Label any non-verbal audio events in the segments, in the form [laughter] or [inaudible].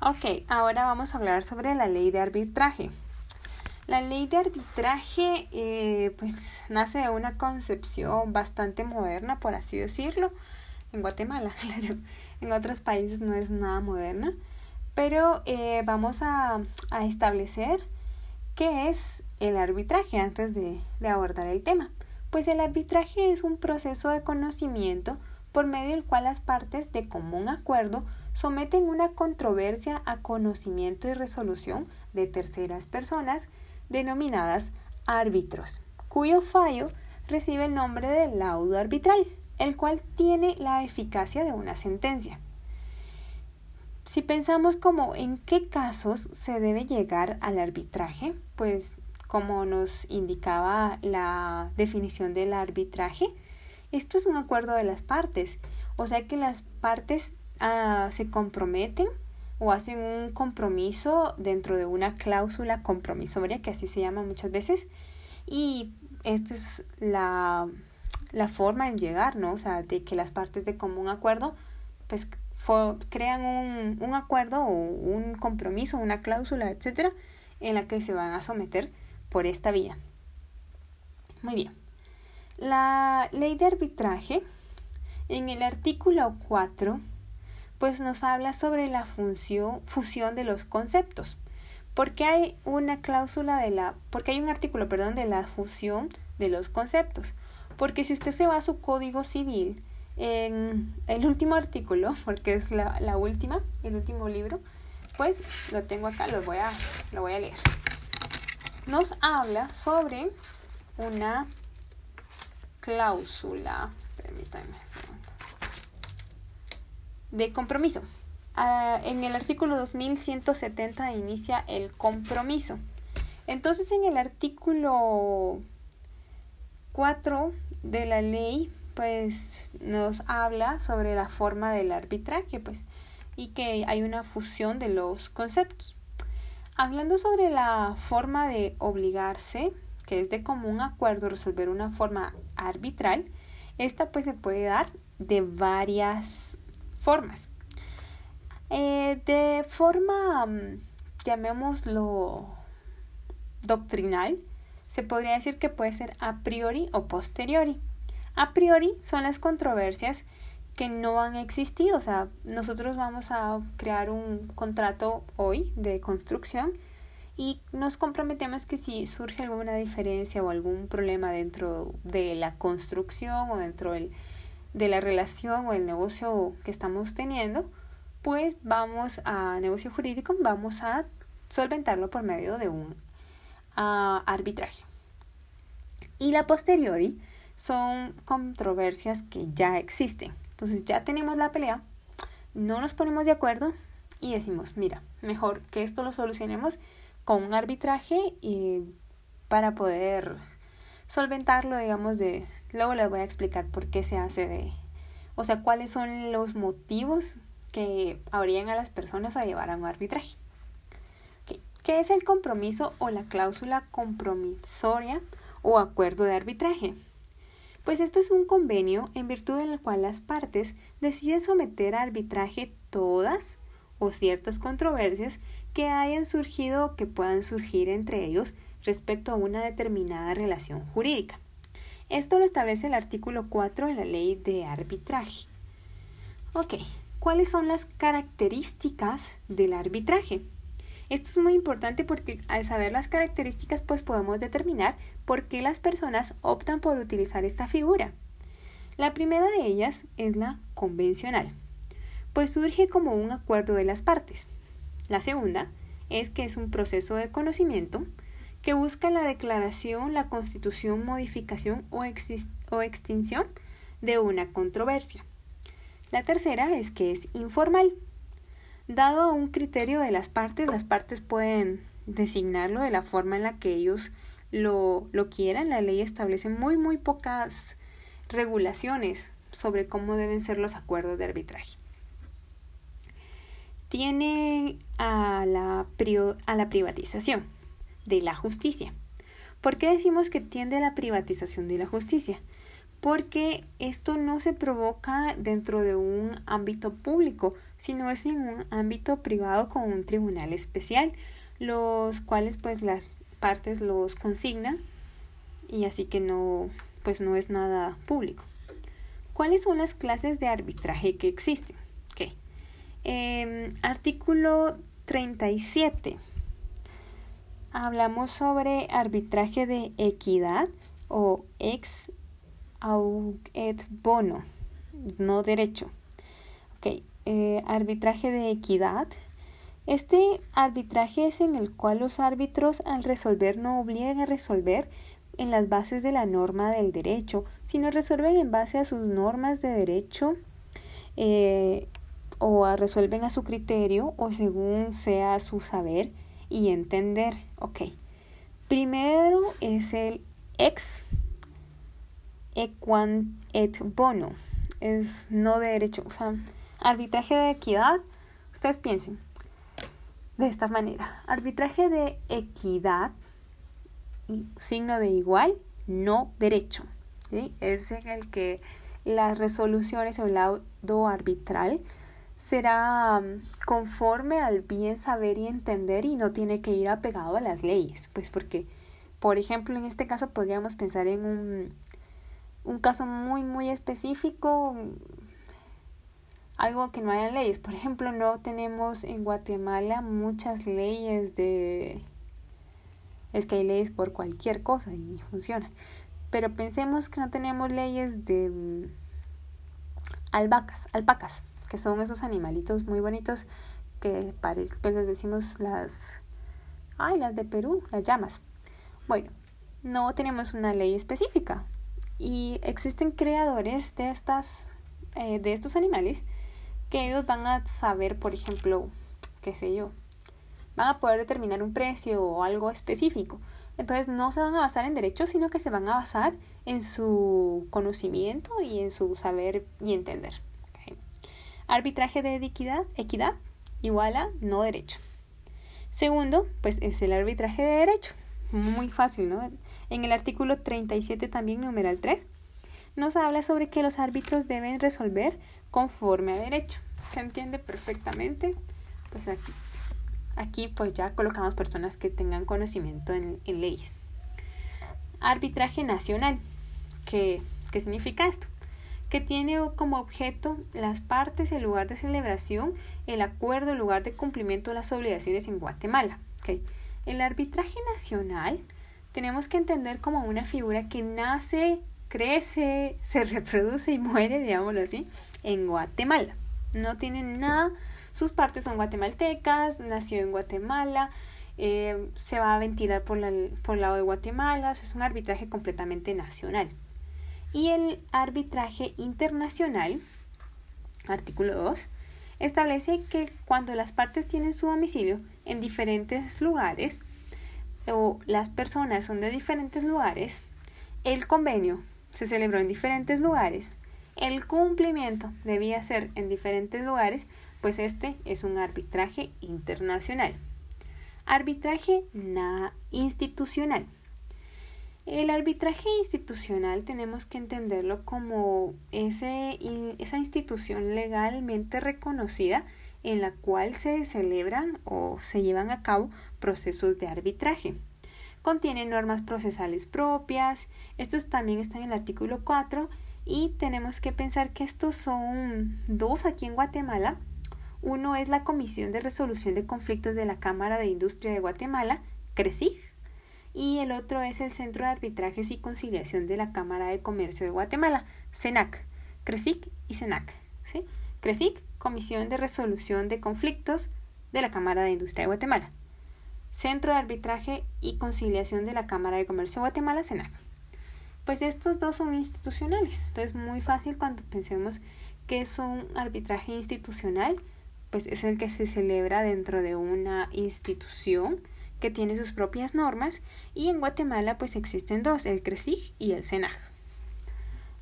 Ok, ahora vamos a hablar sobre la ley de arbitraje. La ley de arbitraje eh, pues nace de una concepción bastante moderna, por así decirlo, en Guatemala, [laughs] claro. En otros países no es nada moderna, pero eh, vamos a, a, establecer qué es el arbitraje antes de, de abordar el tema. Pues el arbitraje es un proceso de conocimiento por medio del cual las partes de común acuerdo someten una controversia a conocimiento y resolución de terceras personas denominadas árbitros, cuyo fallo recibe el nombre de laudo arbitral, el cual tiene la eficacia de una sentencia. Si pensamos como en qué casos se debe llegar al arbitraje, pues como nos indicaba la definición del arbitraje, esto es un acuerdo de las partes, o sea que las partes ah, se comprometen o hacen un compromiso dentro de una cláusula compromisoria, que así se llama muchas veces, y esta es la, la forma en llegar, ¿no? O sea, de que las partes de común acuerdo, pues crean un, un acuerdo o un compromiso, una cláusula, etcétera, en la que se van a someter por esta vía. Muy bien. La ley de arbitraje, en el artículo 4, pues nos habla sobre la función, fusión de los conceptos. Porque hay una cláusula de la, porque hay un artículo, perdón, de la fusión de los conceptos. Porque si usted se va a su código civil, en el último artículo, [laughs] porque es la, la última, el último libro, pues lo tengo acá, lo voy a, lo voy a leer. Nos habla sobre una cláusula, permítanme de compromiso. Ah, en el artículo 2170 inicia el compromiso. Entonces en el artículo 4 de la ley pues nos habla sobre la forma del arbitraje pues y que hay una fusión de los conceptos. Hablando sobre la forma de obligarse, que es de común acuerdo resolver una forma arbitral, esta pues se puede dar de varias formas. Eh, de forma, mm, llamémoslo doctrinal, se podría decir que puede ser a priori o posteriori. A priori son las controversias que no han existido. O sea, nosotros vamos a crear un contrato hoy de construcción y nos comprometemos que si surge alguna diferencia o algún problema dentro de la construcción o dentro del de la relación o el negocio que estamos teniendo, pues vamos a negocio jurídico, vamos a solventarlo por medio de un uh, arbitraje. Y la posteriori son controversias que ya existen. Entonces ya tenemos la pelea, no nos ponemos de acuerdo y decimos, mira, mejor que esto lo solucionemos con un arbitraje y para poder solventarlo, digamos, de, Luego les voy a explicar por qué se hace de, o sea, cuáles son los motivos que habrían a las personas a llevar a un arbitraje. ¿Qué es el compromiso o la cláusula compromisoria o acuerdo de arbitraje? Pues esto es un convenio en virtud del cual las partes deciden someter a arbitraje todas o ciertas controversias que hayan surgido o que puedan surgir entre ellos respecto a una determinada relación jurídica. Esto lo establece el artículo 4 de la ley de arbitraje. Ok, ¿cuáles son las características del arbitraje? Esto es muy importante porque al saber las características pues podemos determinar por qué las personas optan por utilizar esta figura. La primera de ellas es la convencional, pues surge como un acuerdo de las partes. La segunda es que es un proceso de conocimiento que busca la declaración, la constitución, modificación o, o extinción de una controversia. La tercera es que es informal. Dado un criterio de las partes, las partes pueden designarlo de la forma en la que ellos lo, lo quieran. La ley establece muy, muy pocas regulaciones sobre cómo deben ser los acuerdos de arbitraje. Tiene a la, a la privatización de la justicia. ¿Por qué decimos que tiende a la privatización de la justicia? porque esto no se provoca dentro de un ámbito público, sino es en un ámbito privado con un tribunal especial, los cuales pues las partes los consignan y así que no pues no es nada público. ¿Cuáles son las clases de arbitraje que existen? Okay. Eh, artículo 37. Hablamos sobre arbitraje de equidad o ex et bono, no derecho. Ok, eh, arbitraje de equidad. Este arbitraje es en el cual los árbitros al resolver no obligan a resolver en las bases de la norma del derecho, sino resuelven en base a sus normas de derecho eh, o resuelven a su criterio o según sea su saber y entender. Ok. Primero es el ex equan et bono. Es no de derecho. O sea, arbitraje de equidad. Ustedes piensen de esta manera. Arbitraje de equidad y signo de igual, no derecho. ¿sí? Es en el que las resoluciones o el lado arbitral será mm, conforme al bien saber y entender y no tiene que ir apegado a las leyes. Pues porque, por ejemplo, en este caso podríamos pensar en un un caso muy, muy específico, algo que no haya leyes. Por ejemplo, no tenemos en Guatemala muchas leyes de... Es que hay leyes por cualquier cosa y funciona. Pero pensemos que no tenemos leyes de mm, albacas, alpacas, que son esos animalitos muy bonitos que pues les decimos las... Ay, las de Perú, las llamas. Bueno, no tenemos una ley específica, y existen creadores de estas eh, de estos animales que ellos van a saber por ejemplo qué sé yo van a poder determinar un precio o algo específico entonces no se van a basar en derechos sino que se van a basar en su conocimiento y en su saber y entender arbitraje de equidad equidad igual a no derecho segundo pues es el arbitraje de derecho muy fácil no en el artículo 37 también, numeral 3, nos habla sobre que los árbitros deben resolver conforme a derecho. ¿Se entiende perfectamente? Pues aquí, aquí pues ya colocamos personas que tengan conocimiento en, leyes. Arbitraje nacional. ¿Qué, ¿Qué significa esto? Que tiene como objeto las partes, el lugar de celebración, el acuerdo, el lugar de cumplimiento de las obligaciones en Guatemala. ¿okay? El arbitraje nacional tenemos que entender como una figura que nace, crece, [laughs] se reproduce y muere, digámoslo así, en Guatemala. No tiene nada, sus partes son guatemaltecas, nació en Guatemala, eh, se va a ventilar por, por el lado de Guatemala, es un arbitraje completamente nacional. Y el arbitraje internacional, artículo 2, establece que cuando las partes tienen su domicilio en diferentes lugares, o las personas son de diferentes lugares, el convenio se celebró en diferentes lugares, el cumplimiento debía ser en diferentes lugares, pues este es un arbitraje internacional. Arbitraje institucional. El arbitraje institucional tenemos que entenderlo como ese, esa institución legalmente reconocida en la cual se celebran o se llevan a cabo procesos de arbitraje. Contiene normas procesales propias, estos también están en el artículo 4 y tenemos que pensar que estos son dos aquí en Guatemala. Uno es la Comisión de Resolución de Conflictos de la Cámara de Industria de Guatemala, CRESIG, y el otro es el Centro de Arbitrajes y Conciliación de la Cámara de Comercio de Guatemala, CENAC, CRESIG y CENAC. ¿sí? CRESIG, Comisión de Resolución de Conflictos de la Cámara de Industria de Guatemala. Centro de Arbitraje y Conciliación de la Cámara de Comercio de Guatemala, CENAC. Pues estos dos son institucionales. Entonces, muy fácil cuando pensemos que es un arbitraje institucional, pues es el que se celebra dentro de una institución que tiene sus propias normas y en Guatemala pues existen dos, el CRESIG y el CENAG.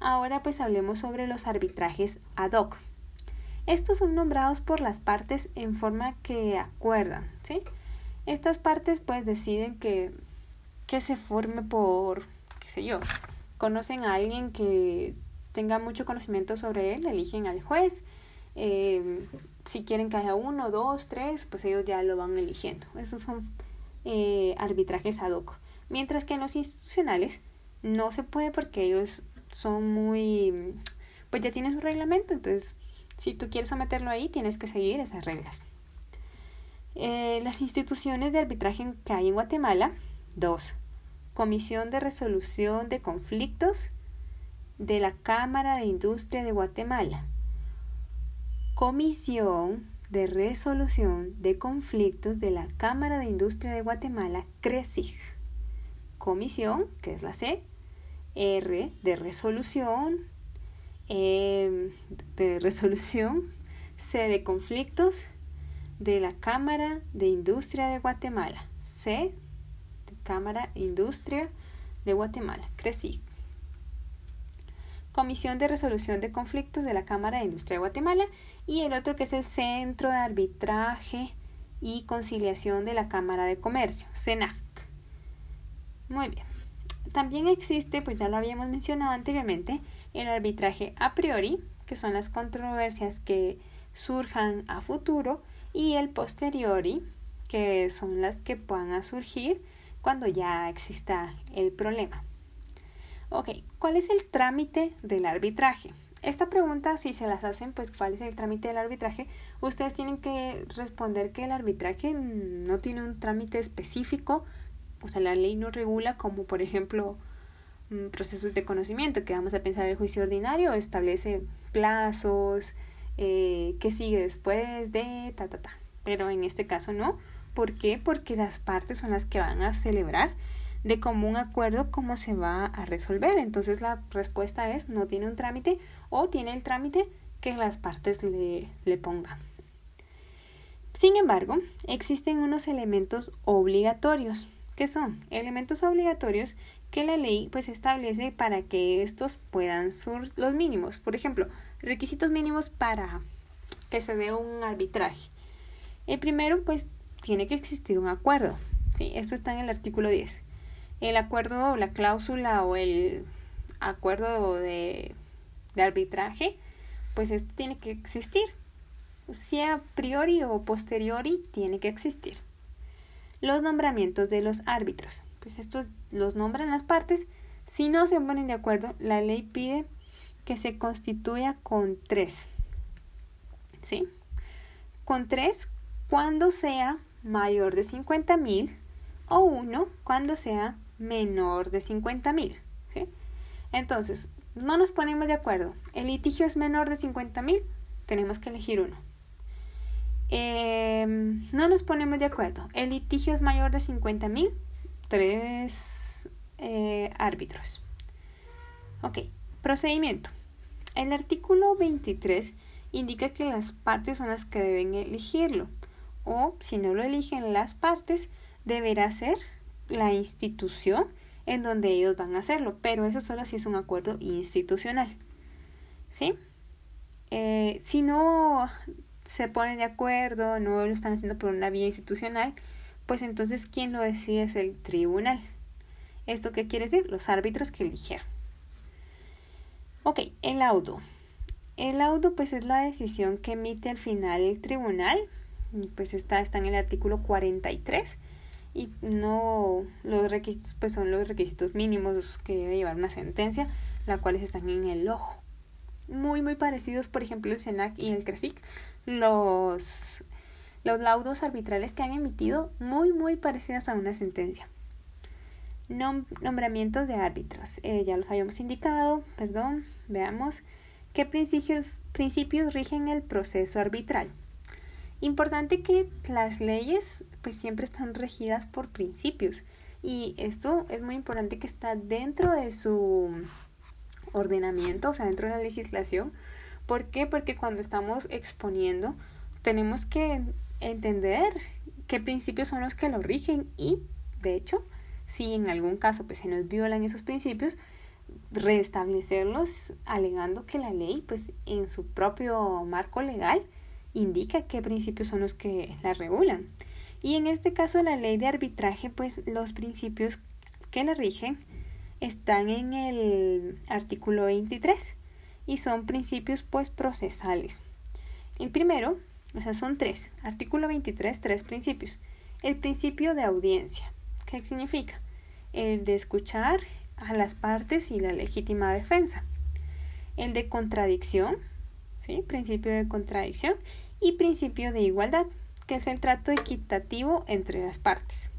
Ahora pues hablemos sobre los arbitrajes ad hoc. Estos son nombrados por las partes en forma que acuerdan, ¿sí? Estas partes pues deciden que, que se forme por, qué sé yo, conocen a alguien que tenga mucho conocimiento sobre él, eligen al juez. Eh, si quieren que haya uno, dos, tres, pues ellos ya lo van eligiendo. Esos son eh, arbitrajes ad hoc. Mientras que en los institucionales no se puede porque ellos son muy, pues ya tienen su reglamento, entonces si tú quieres someterlo ahí tienes que seguir esas reglas. Eh, las instituciones de arbitraje que hay en Guatemala, dos. Comisión de Resolución de Conflictos de la Cámara de Industria de Guatemala. Comisión de Resolución de Conflictos de la Cámara de Industria de Guatemala, CRESIG. Comisión, que es la C, R de resolución, e, de resolución, C de conflictos de la Cámara de Industria de Guatemala, C Cámara Industria de Guatemala, CRECIG. Comisión de Resolución de Conflictos de la Cámara de Industria de Guatemala y el otro que es el Centro de Arbitraje y Conciliación de la Cámara de Comercio, CENAC. Muy bien. También existe, pues ya lo habíamos mencionado anteriormente, el arbitraje a priori, que son las controversias que surjan a futuro, y el posteriori, que son las que puedan surgir cuando ya exista el problema. Ok, ¿cuál es el trámite del arbitraje? Esta pregunta, si se las hacen, pues ¿cuál es el trámite del arbitraje? Ustedes tienen que responder que el arbitraje no tiene un trámite específico, o sea, la ley no regula como, por ejemplo, mm, procesos de conocimiento, que vamos a pensar el juicio ordinario, establece plazos, eh, qué sigue después de ta, ta, ta. Pero en este caso no. ¿Por qué? Porque las partes son las que van a celebrar de común acuerdo cómo se va a resolver. Entonces la respuesta es no tiene un trámite o tiene el trámite que las partes le, le pongan. Sin embargo, existen unos elementos obligatorios. ¿Qué son? Elementos obligatorios que la ley pues establece para que estos puedan ser los mínimos. Por ejemplo, requisitos mínimos para que se dé un arbitraje. El primero pues tiene que existir un acuerdo. ¿sí? Esto está en el artículo 10. El acuerdo o la cláusula o el acuerdo de, de arbitraje, pues esto tiene que existir. Sea a priori o posteriori, tiene que existir. Los nombramientos de los árbitros. Pues estos los nombran las partes. Si no se ponen de acuerdo, la ley pide que se constituya con tres. ¿Sí? Con tres cuando sea mayor de 50 mil o uno cuando sea menor de 50 mil. Entonces, no nos ponemos de acuerdo. El litigio es menor de 50 mil, tenemos que elegir uno. Em, no nos ponemos de acuerdo. El litigio es mayor de 50 mil, tres eh, árbitros. Ok, procedimiento. El artículo 23 indica que las partes son las que deben elegirlo o si no lo eligen las partes, deberá ser la institución en donde ellos van a hacerlo, pero eso solo si es un acuerdo institucional. ¿Sí? Eh, si no se ponen de acuerdo, no lo están haciendo por una vía institucional, pues entonces quien lo decide es el tribunal. ¿Esto qué quiere decir? Los árbitros que eligieron. Ok, el laudo. El laudo pues es la decisión que emite al final el tribunal pues está, está en el artículo 43 y no los requisitos pues son los requisitos mínimos que debe llevar una sentencia, las cuales están en el ojo. Muy muy parecidos, por ejemplo, el SENAC y el CRESIC, los los laudos arbitrales que han emitido muy muy parecidas a una sentencia. nombramientos de árbitros. Eh, ya los habíamos indicado, perdón, veamos qué principios, principios rigen el proceso arbitral. Importante que las leyes pues siempre están regidas por principios y esto es muy importante que está dentro de su ordenamiento, o sea, dentro de la legislación. ¿Por qué? Porque cuando estamos exponiendo tenemos que entender qué principios son los que lo rigen y, de hecho, si en algún caso pues se nos violan esos principios, restablecerlos alegando que la ley pues en su propio marco legal indica qué principios son los que la regulan. Y en este caso la ley de arbitraje, pues los principios que la rigen están en el artículo 23 y son principios pues procesales. El primero, o sea, son tres. Artículo 23, tres principios. El principio de audiencia. ¿Qué significa? El de escuchar a las partes y la legítima defensa. El de contradicción, ¿sí? Principio de contradicción. Y principio de igualdad, que es el trato equitativo entre las partes.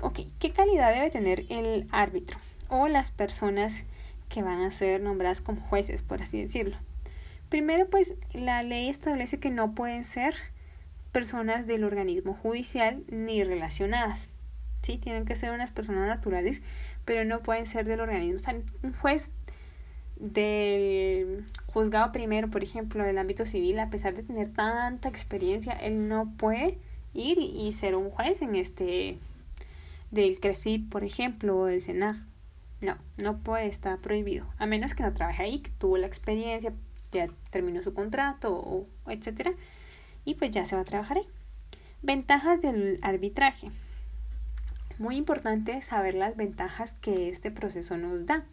Ok, ¿qué calidad debe tener el árbitro o las personas que van a ser nombradas como jueces, por así decirlo? Primero, pues la ley establece que no pueden ser personas del organismo judicial ni relacionadas. Sí, tienen que ser unas personas naturales, pero no pueden ser del organismo. O sea, un juez del juzgado primero, por ejemplo, del ámbito civil, a pesar de tener tanta experiencia, él no puede ir y ser un juez en este del CRECID, por ejemplo, o del SENAG. No, no puede, estar prohibido, a menos que no trabaje ahí, que tuvo la experiencia, ya terminó su contrato, o, etcétera, y pues ya se va a trabajar ahí. Ventajas del arbitraje. Muy importante saber las ventajas que este proceso nos da.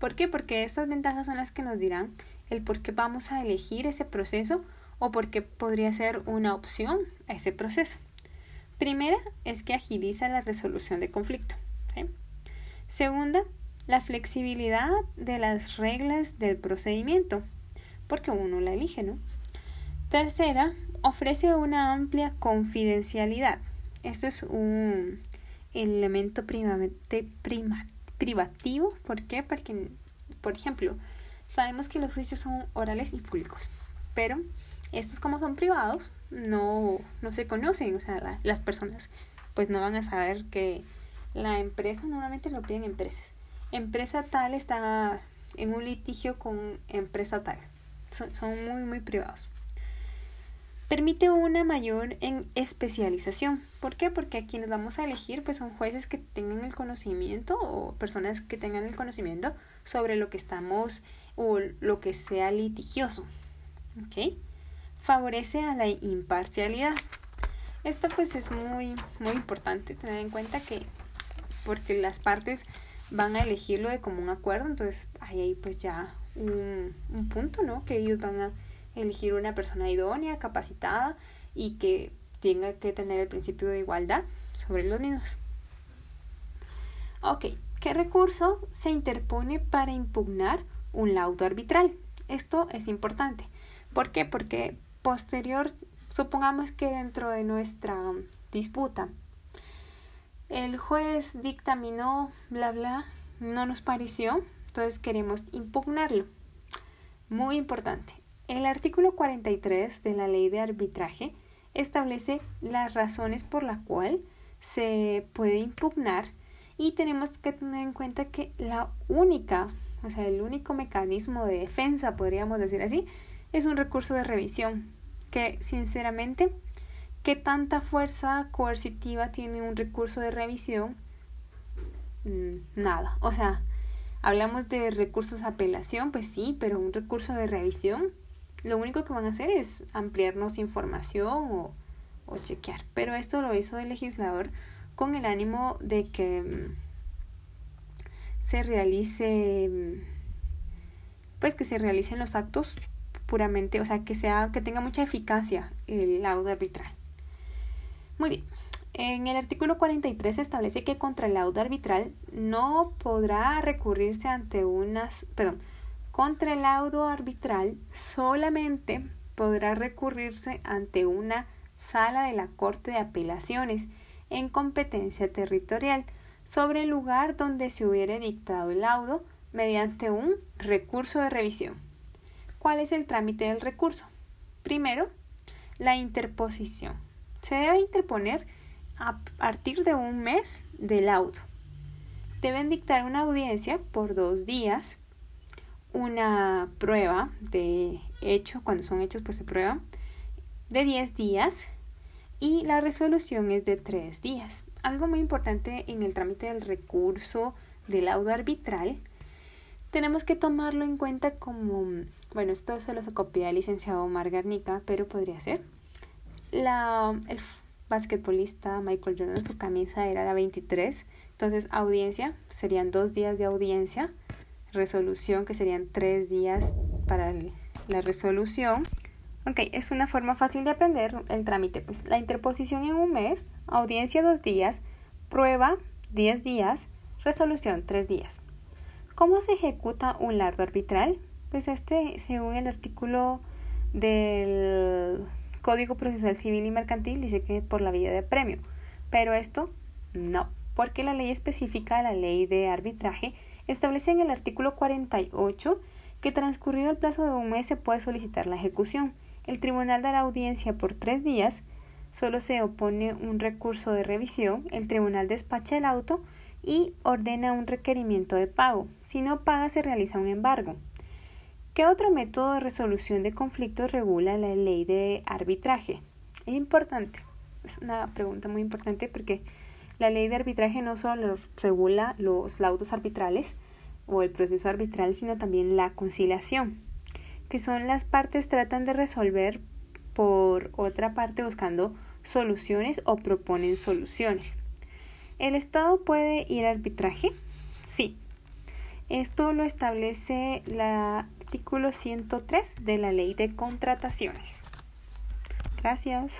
¿Por qué? Porque estas ventajas son las que nos dirán el por qué vamos a elegir ese proceso o por qué podría ser una opción a ese proceso. Primera es que agiliza la resolución de conflicto. Segunda, la flexibilidad de las reglas del procedimiento porque uno la elige, ¿no? Tercera, ofrece una amplia confidencialidad. Este es un elemento privativo. ¿Por qué? Porque, por ejemplo, sabemos que los juicios son orales y públicos, pero estos como son privados, no, no se conocen, o sea, las personas pues no van a saber que la empresa, normalmente lo piden empresas. Empresa tal está en un litigio con empresa tal son, muy, muy privados. Permite una mayor en especialización. ¿Por qué? Porque a quienes vamos a elegir pues son jueces que tengan el conocimiento o personas que tengan el conocimiento sobre lo que estamos o lo que sea litigioso. ¿Ok? Favorece a la imparcialidad. Esto pues es muy, muy importante tener en cuenta que porque las partes van a elegirlo de común acuerdo, entonces ahí pues ya un, punto, ¿no? Que ellos van a elegir una persona idónea, capacitada y que tenga que tener el principio de igualdad sobre los mismos. Ok, ¿qué recurso se interpone para impugnar un laudo arbitral? Esto es importante. ¿Por qué? Porque posterior, supongamos que dentro de nuestra disputa el juez dictaminó, bla, bla, no nos pareció, entonces queremos impugnarlo. Muy importante. El artículo 43 de la ley de arbitraje establece las razones por las cuales se puede impugnar y tenemos que tener en cuenta que la única, o sea, el único mecanismo de defensa, podríamos decir así, es un recurso de revisión, que sinceramente, ¿qué tanta fuerza coercitiva tiene un recurso de revisión? Mm, nada, o sea, Hablamos de recursos de apelación, pues sí, pero un recurso de revisión, lo único que van a hacer es ampliarnos información o, o chequear. Pero esto lo hizo el legislador con el ánimo de que mm, se realice, mm, pues que se realicen los actos puramente, o sea, que sea, que tenga mucha eficacia el laudo arbitral. Muy bien. En el artículo 43 se establece que contra el laudo arbitral no podrá recurrirse ante unas, perdón, contra el laudo arbitral solamente podrá recurrirse ante una sala de la Corte de Apelaciones en competencia territorial sobre el lugar donde se hubiere dictado el laudo mediante un recurso de revisión. ¿Cuál es el trámite del recurso? Primero, la interposición. Se debe interponer a partir de un mes del auto. Deben dictar una audiencia por dos días, una prueba de hecho, cuando son hechos pues se prueba, de 10 días y la resolución es de 3 días. Algo muy importante en el trámite del recurso del laudo arbitral, tenemos que tomarlo en cuenta como, bueno, esto se lo copia el licenciado Margarnica, pero podría ser la, el basquetbolista Michael Jordan, su camisa era la 23. Entonces, audiencia serían dos días de audiencia. Resolución, que serían tres días para la resolución. Ok, es una forma fácil de aprender el trámite. Pues la interposición en un mes, audiencia dos días, prueba diez días, resolución tres días. ¿Cómo se ejecuta un lardo arbitral? Pues este, según el artículo del Código Procesal Civil y Mercantil, dice que por la vía de premio. Pero esto no, porque la ley específica, la ley de arbitraje, establece en el artículo 48 que transcurrido el plazo de un mes se puede solicitar la ejecución el tribunal da la audiencia por tres días, solo se opone un recurso de revisión, el tribunal despacha el auto y ordena un requerimiento de pago. Si no paga, se realiza un embargo. ¿Qué otro método de resolución de conflictos regula la ley de arbitraje? Es importante, es una pregunta muy importante porque la ley de arbitraje no solo regula los laudos arbitrales o el proceso arbitral, sino también la conciliación que son las partes tratan de resolver por otra parte buscando soluciones o proponen soluciones. ¿El Estado puede ir a arbitraje? Sí. Esto lo establece el artículo 103 de la Ley de Contrataciones. Gracias.